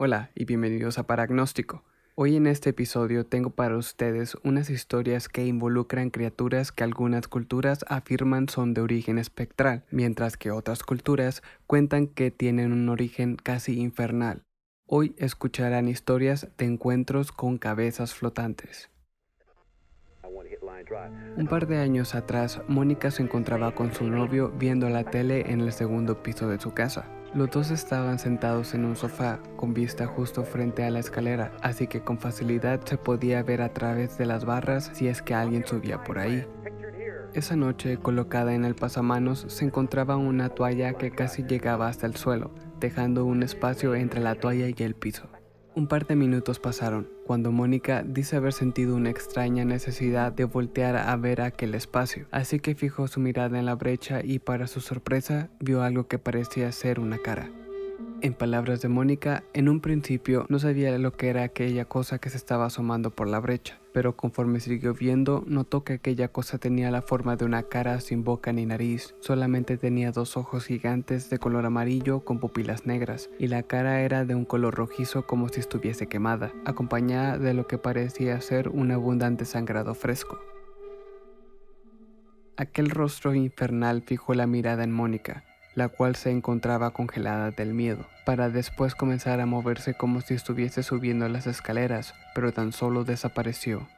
Hola y bienvenidos a Paragnóstico. Hoy en este episodio tengo para ustedes unas historias que involucran criaturas que algunas culturas afirman son de origen espectral, mientras que otras culturas cuentan que tienen un origen casi infernal. Hoy escucharán historias de encuentros con cabezas flotantes. Un par de años atrás, Mónica se encontraba con su novio viendo la tele en el segundo piso de su casa. Los dos estaban sentados en un sofá con vista justo frente a la escalera, así que con facilidad se podía ver a través de las barras si es que alguien subía por ahí. Esa noche, colocada en el pasamanos, se encontraba una toalla que casi llegaba hasta el suelo, dejando un espacio entre la toalla y el piso. Un par de minutos pasaron, cuando Mónica dice haber sentido una extraña necesidad de voltear a ver aquel espacio, así que fijó su mirada en la brecha y para su sorpresa vio algo que parecía ser una cara. En palabras de Mónica, en un principio no sabía lo que era aquella cosa que se estaba asomando por la brecha, pero conforme siguió viendo, notó que aquella cosa tenía la forma de una cara sin boca ni nariz, solamente tenía dos ojos gigantes de color amarillo con pupilas negras, y la cara era de un color rojizo como si estuviese quemada, acompañada de lo que parecía ser un abundante sangrado fresco. Aquel rostro infernal fijó la mirada en Mónica, la cual se encontraba congelada del miedo, para después comenzar a moverse como si estuviese subiendo las escaleras, pero tan solo desapareció.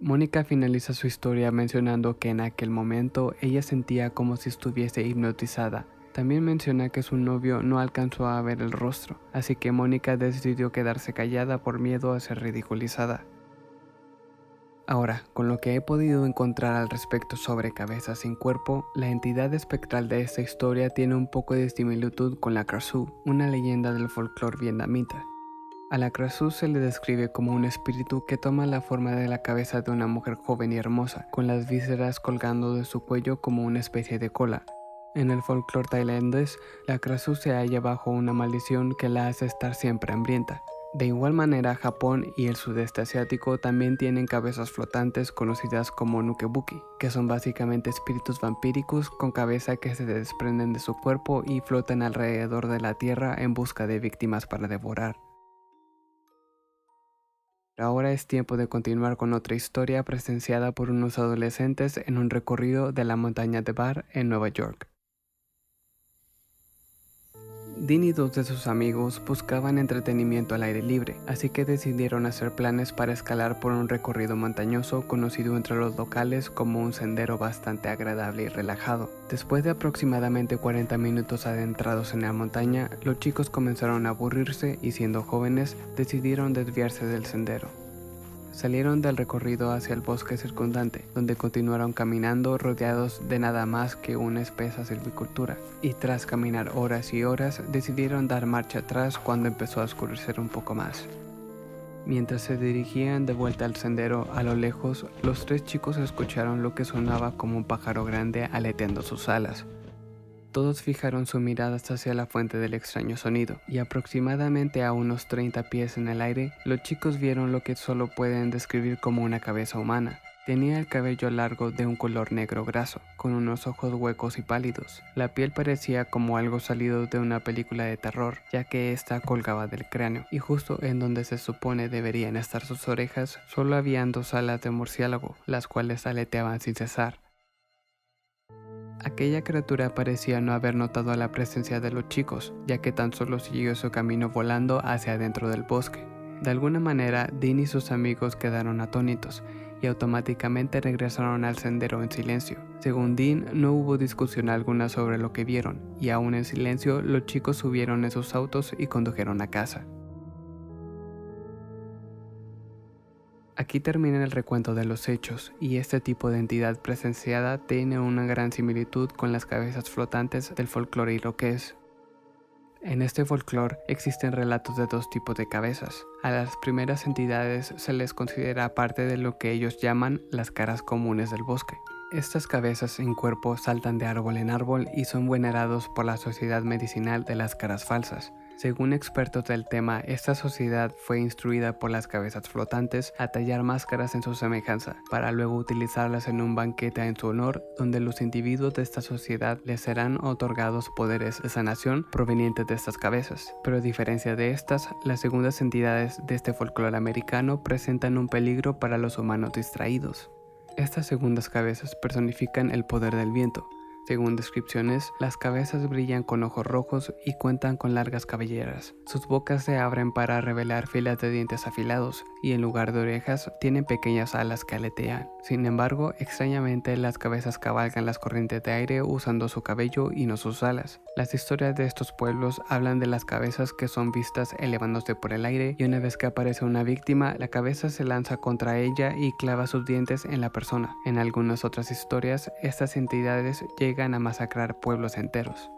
Mónica finaliza su historia mencionando que en aquel momento ella sentía como si estuviese hipnotizada. También menciona que su novio no alcanzó a ver el rostro, así que Mónica decidió quedarse callada por miedo a ser ridiculizada. Ahora, con lo que he podido encontrar al respecto sobre Cabeza sin Cuerpo, la entidad espectral de esta historia tiene un poco de similitud con la Krasu, una leyenda del folclore vietnamita. A la Krasu se le describe como un espíritu que toma la forma de la cabeza de una mujer joven y hermosa, con las vísceras colgando de su cuello como una especie de cola. En el folclore tailandés, la Krasu se halla bajo una maldición que la hace estar siempre hambrienta. De igual manera, Japón y el sudeste asiático también tienen cabezas flotantes conocidas como nukebuki, que son básicamente espíritus vampíricos con cabeza que se desprenden de su cuerpo y flotan alrededor de la tierra en busca de víctimas para devorar. Ahora es tiempo de continuar con otra historia presenciada por unos adolescentes en un recorrido de la montaña de Bar en Nueva York. Dean y dos de sus amigos buscaban entretenimiento al aire libre, así que decidieron hacer planes para escalar por un recorrido montañoso conocido entre los locales como un sendero bastante agradable y relajado. Después de aproximadamente 40 minutos adentrados en la montaña, los chicos comenzaron a aburrirse y siendo jóvenes decidieron desviarse del sendero. Salieron del recorrido hacia el bosque circundante, donde continuaron caminando rodeados de nada más que una espesa silvicultura, y tras caminar horas y horas decidieron dar marcha atrás cuando empezó a oscurecer un poco más. Mientras se dirigían de vuelta al sendero, a lo lejos, los tres chicos escucharon lo que sonaba como un pájaro grande aleteando sus alas. Todos fijaron su mirada hacia la fuente del extraño sonido, y aproximadamente a unos 30 pies en el aire, los chicos vieron lo que solo pueden describir como una cabeza humana. Tenía el cabello largo de un color negro graso, con unos ojos huecos y pálidos. La piel parecía como algo salido de una película de terror, ya que ésta colgaba del cráneo, y justo en donde se supone deberían estar sus orejas, solo habían dos alas de murciélago, las cuales aleteaban sin cesar. Aquella criatura parecía no haber notado la presencia de los chicos, ya que tan solo siguió su camino volando hacia adentro del bosque. De alguna manera, Dean y sus amigos quedaron atónitos y automáticamente regresaron al sendero en silencio. Según Dean, no hubo discusión alguna sobre lo que vieron, y aún en silencio, los chicos subieron en sus autos y condujeron a casa. Aquí termina el recuento de los hechos, y este tipo de entidad presenciada tiene una gran similitud con las cabezas flotantes del folclore iroqués. En este folclore existen relatos de dos tipos de cabezas. A las primeras entidades se les considera parte de lo que ellos llaman las caras comunes del bosque. Estas cabezas en cuerpo saltan de árbol en árbol y son venerados por la sociedad medicinal de las caras falsas. Según expertos del tema, esta sociedad fue instruida por las cabezas flotantes a tallar máscaras en su semejanza, para luego utilizarlas en un banquete en su honor, donde los individuos de esta sociedad les serán otorgados poderes de sanación provenientes de estas cabezas. Pero a diferencia de estas, las segundas entidades de este folclore americano presentan un peligro para los humanos distraídos. Estas segundas cabezas personifican el poder del viento, según descripciones, las cabezas brillan con ojos rojos y cuentan con largas cabelleras. Sus bocas se abren para revelar filas de dientes afilados y en lugar de orejas tienen pequeñas alas que aletean. Sin embargo, extrañamente las cabezas cabalgan las corrientes de aire usando su cabello y no sus alas. Las historias de estos pueblos hablan de las cabezas que son vistas elevándose por el aire y una vez que aparece una víctima, la cabeza se lanza contra ella y clava sus dientes en la persona. En algunas otras historias, estas entidades a masacrar pueblos enteros.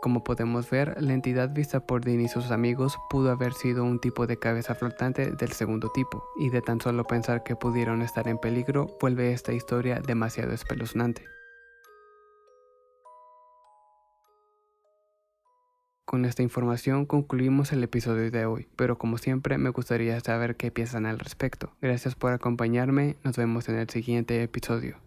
Como podemos ver, la entidad vista por Dean y sus amigos pudo haber sido un tipo de cabeza flotante del segundo tipo, y de tan solo pensar que pudieron estar en peligro vuelve esta historia demasiado espeluznante. Con esta información concluimos el episodio de hoy, pero como siempre me gustaría saber qué piensan al respecto. Gracias por acompañarme, nos vemos en el siguiente episodio.